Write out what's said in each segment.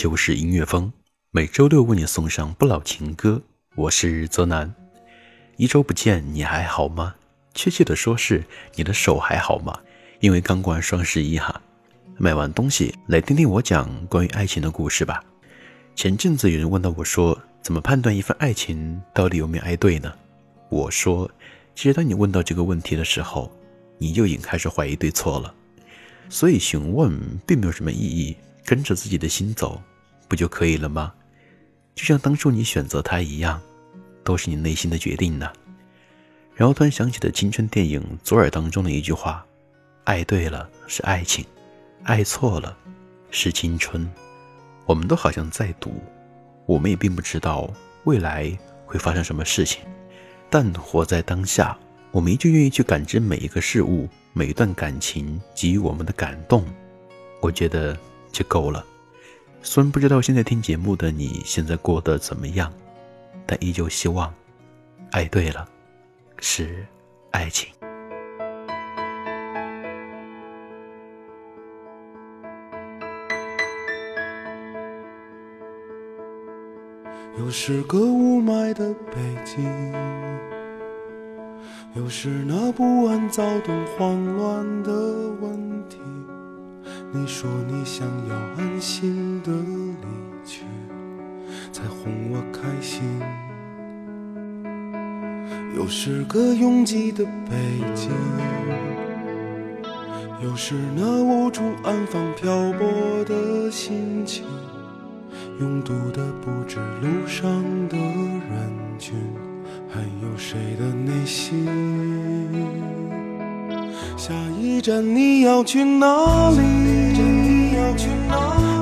就是音乐风，每周六为你送上不老情歌。我是泽南，一周不见，你还好吗？确切的说是你的手还好吗？因为刚过完双十一哈。买完东西，来听听我讲关于爱情的故事吧。前阵子有人问到我说，怎么判断一份爱情到底有没有爱对呢？我说，其实当你问到这个问题的时候，你就已经开始怀疑对错了。所以询问并没有什么意义，跟着自己的心走，不就可以了吗？就像当初你选择他一样，都是你内心的决定呢。然后突然想起了青春电影《左耳》当中的一句话：“爱对了是爱情。”爱错了，是青春。我们都好像在赌，我们也并不知道未来会发生什么事情。但活在当下，我们依旧愿意去感知每一个事物、每一段感情给予我们的感动。我觉得就够了。虽然不知道现在听节目的你现在过得怎么样，但依旧希望，爱对了，是爱情。又是个雾霾的北京，又是那不安、躁动、慌乱的问题。你说你想要安心的离去，才哄我开心。又是个拥挤的北京，又是那无处安放、漂泊的心情。拥堵的不止路上的人群，还有谁的内心？下一站你要去哪里？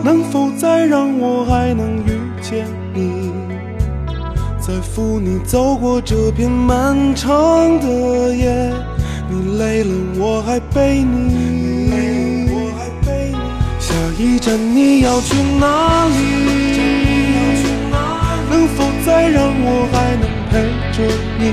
能否再让我还能遇见你？再扶你走过这片漫长的夜，你累了我还背你。下一站你要去哪里？能否再让我还能陪着你，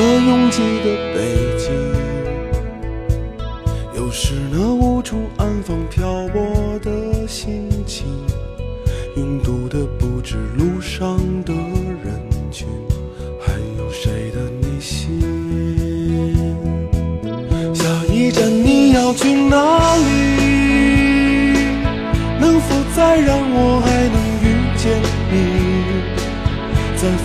个拥挤的北京，又是那无处安放、漂泊的心情，拥堵的不止路上的人群，还有谁的内心？下一站你要去哪里？能否再让我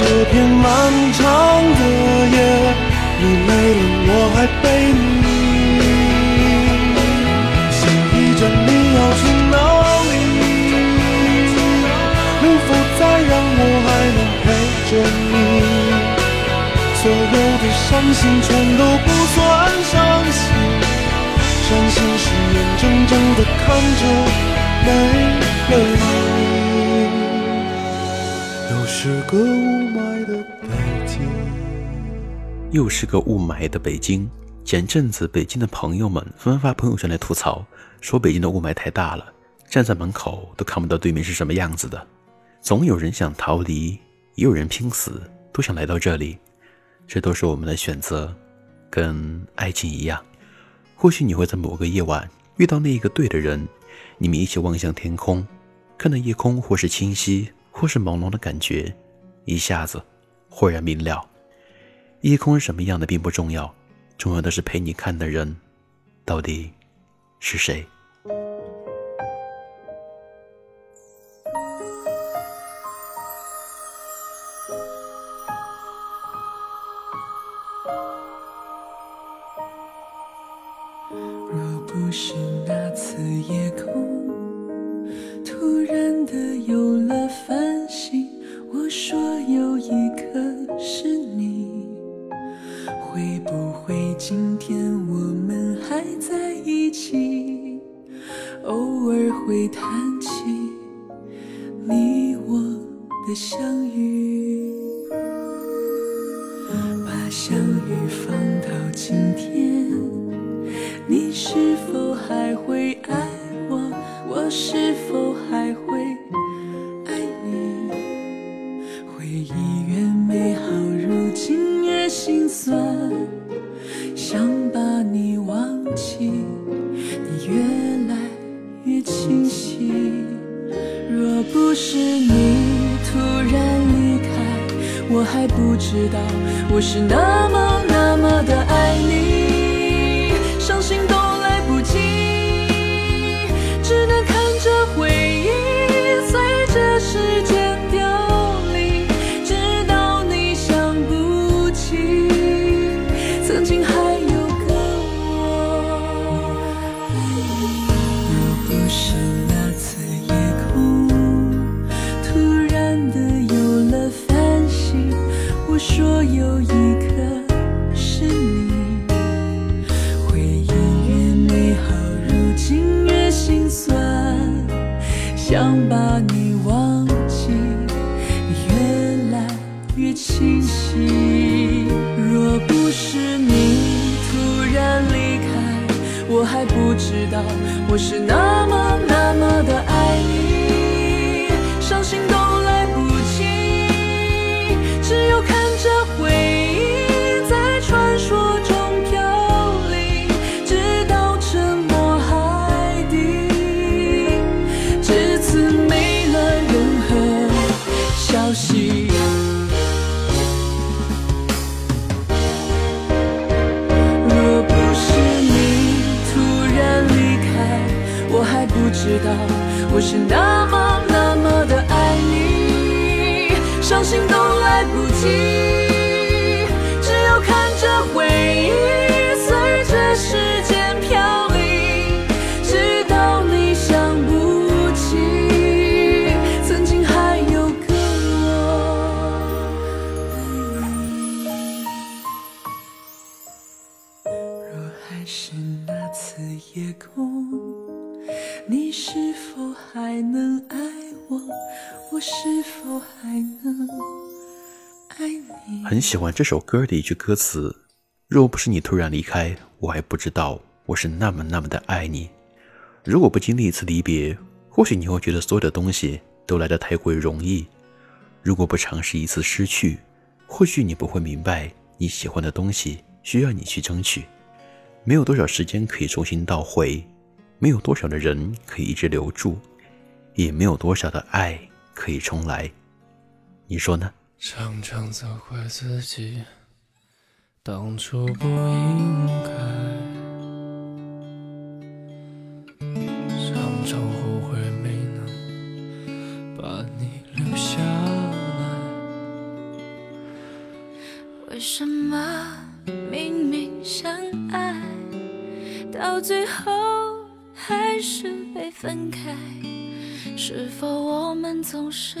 这片漫长的夜，你累了我还背你。下一站你要去哪里？能否再让我还能陪着你？所有的伤心全都不算伤心，伤心是眼睁睁的看着没了你。是个雾霾的北京，又是个雾霾的北京。前阵子，北京的朋友们纷纷发朋友圈来吐槽，说北京的雾霾太大了，站在门口都看不到对面是什么样子的。总有人想逃离，也有人拼死都想来到这里。这都是我们的选择，跟爱情一样。或许你会在某个夜晚遇到那一个对的人，你们一起望向天空，看到夜空或是清晰，或是朦胧的感觉，一下子豁然明了。夜空是什么样的并不重要，重要的是陪你看的人到底是谁。若不是那次夜空清晰。若不是你突然离开我还不知道我是那么那么的爱。知道我是那么那么的爱你，伤心都来不及，只有看着回忆随着时间飘零，直到你想不起曾经还有个我。若还是那次夜空。你是否还能爱我？我是否还能爱你？很喜欢这首歌的一句歌词：“若不是你突然离开，我还不知道我是那么那么的爱你。”如果不经历一次离别，或许你会觉得所有的东西都来得太过容易；如果不尝试一次失去，或许你不会明白你喜欢的东西需要你去争取。没有多少时间可以重新倒回。没有多少的人可以一直留住，也没有多少的爱可以重来，你说呢？常常责怪自己，当初不应该，常常后悔没能把你留下来。为什么明明相爱，到最后？还是被分开？是否我们总是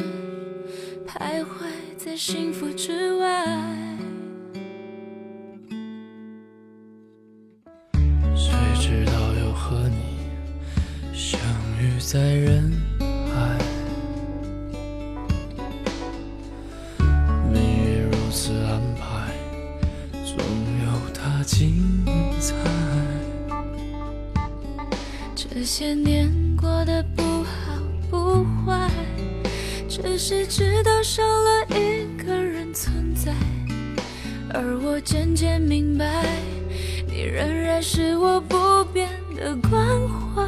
徘徊在幸福之外？谁知道又和你相遇在人海？些年过得不好不坏，只是知道少了一个人存在，而我渐渐明白，你仍然是我不变的关怀。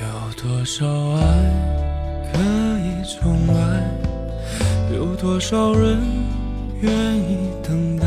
有多少爱可以重来？有多少人愿意等待？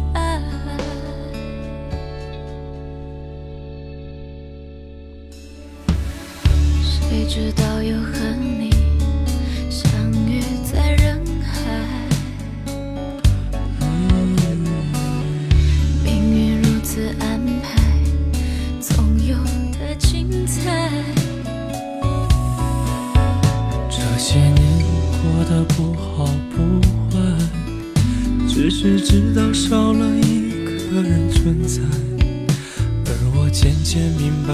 直到又和你相遇在人海，命运如此安排，总有的精彩。这些年过得不好不坏，只是知道少了一个人存在，而我渐渐明白，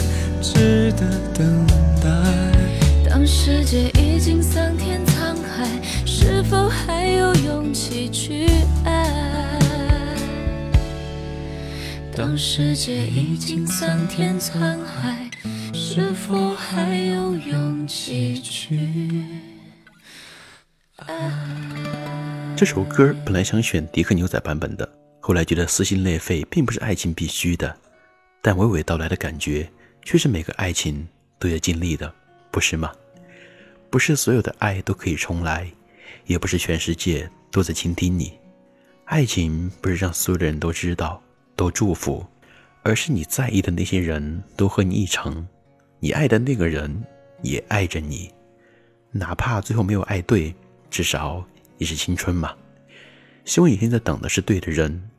值得等待？当世界已经桑田沧海，是否还有勇气去爱？当世界已经桑田沧海，是否还有勇气去爱？这首歌本来想选迪克牛仔版本的，后来觉得撕心裂肺并不是爱情必须的，但娓娓道来的感觉却是每个爱情都要经历的，不是吗？不是所有的爱都可以重来，也不是全世界都在倾听你。爱情不是让所有的人都知道、都祝福，而是你在意的那些人都和你一程，你爱的那个人也爱着你，哪怕最后没有爱对，至少也是青春嘛。希望你现在等的是对的人，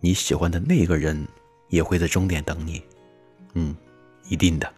你喜欢的那个人也会在终点等你。嗯，一定的。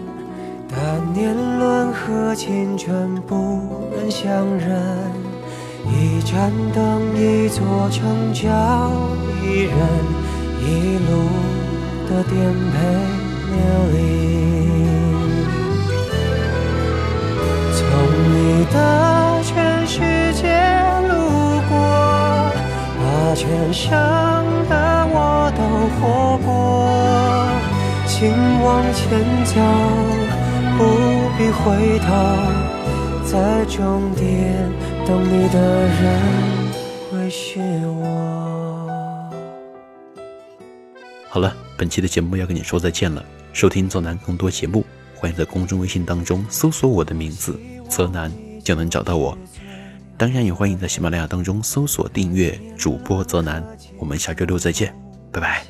年轮和青春不忍相认，一盏灯，一座城，叫一人，一路的颠沛流离。从你的全世界路过，把全盛的我都活过，请往前走。不必回头，在终点等你的人会是我。好了，本期的节目要跟你说再见了。收听泽南更多节目，欢迎在公众微信当中搜索我的名字“泽南”，就能找到我。当然也欢迎在喜马拉雅当中搜索订阅主播泽南。我们下周六再见，拜拜。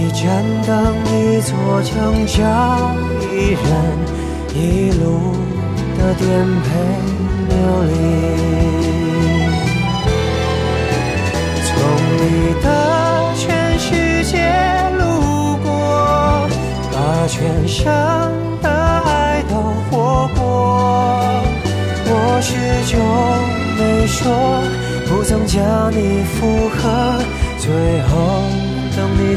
一盏灯，一座城，叫一人，一路的颠沛流离。从你的全世界路过，把全生的爱都活过。我始终没说，不曾将你附和，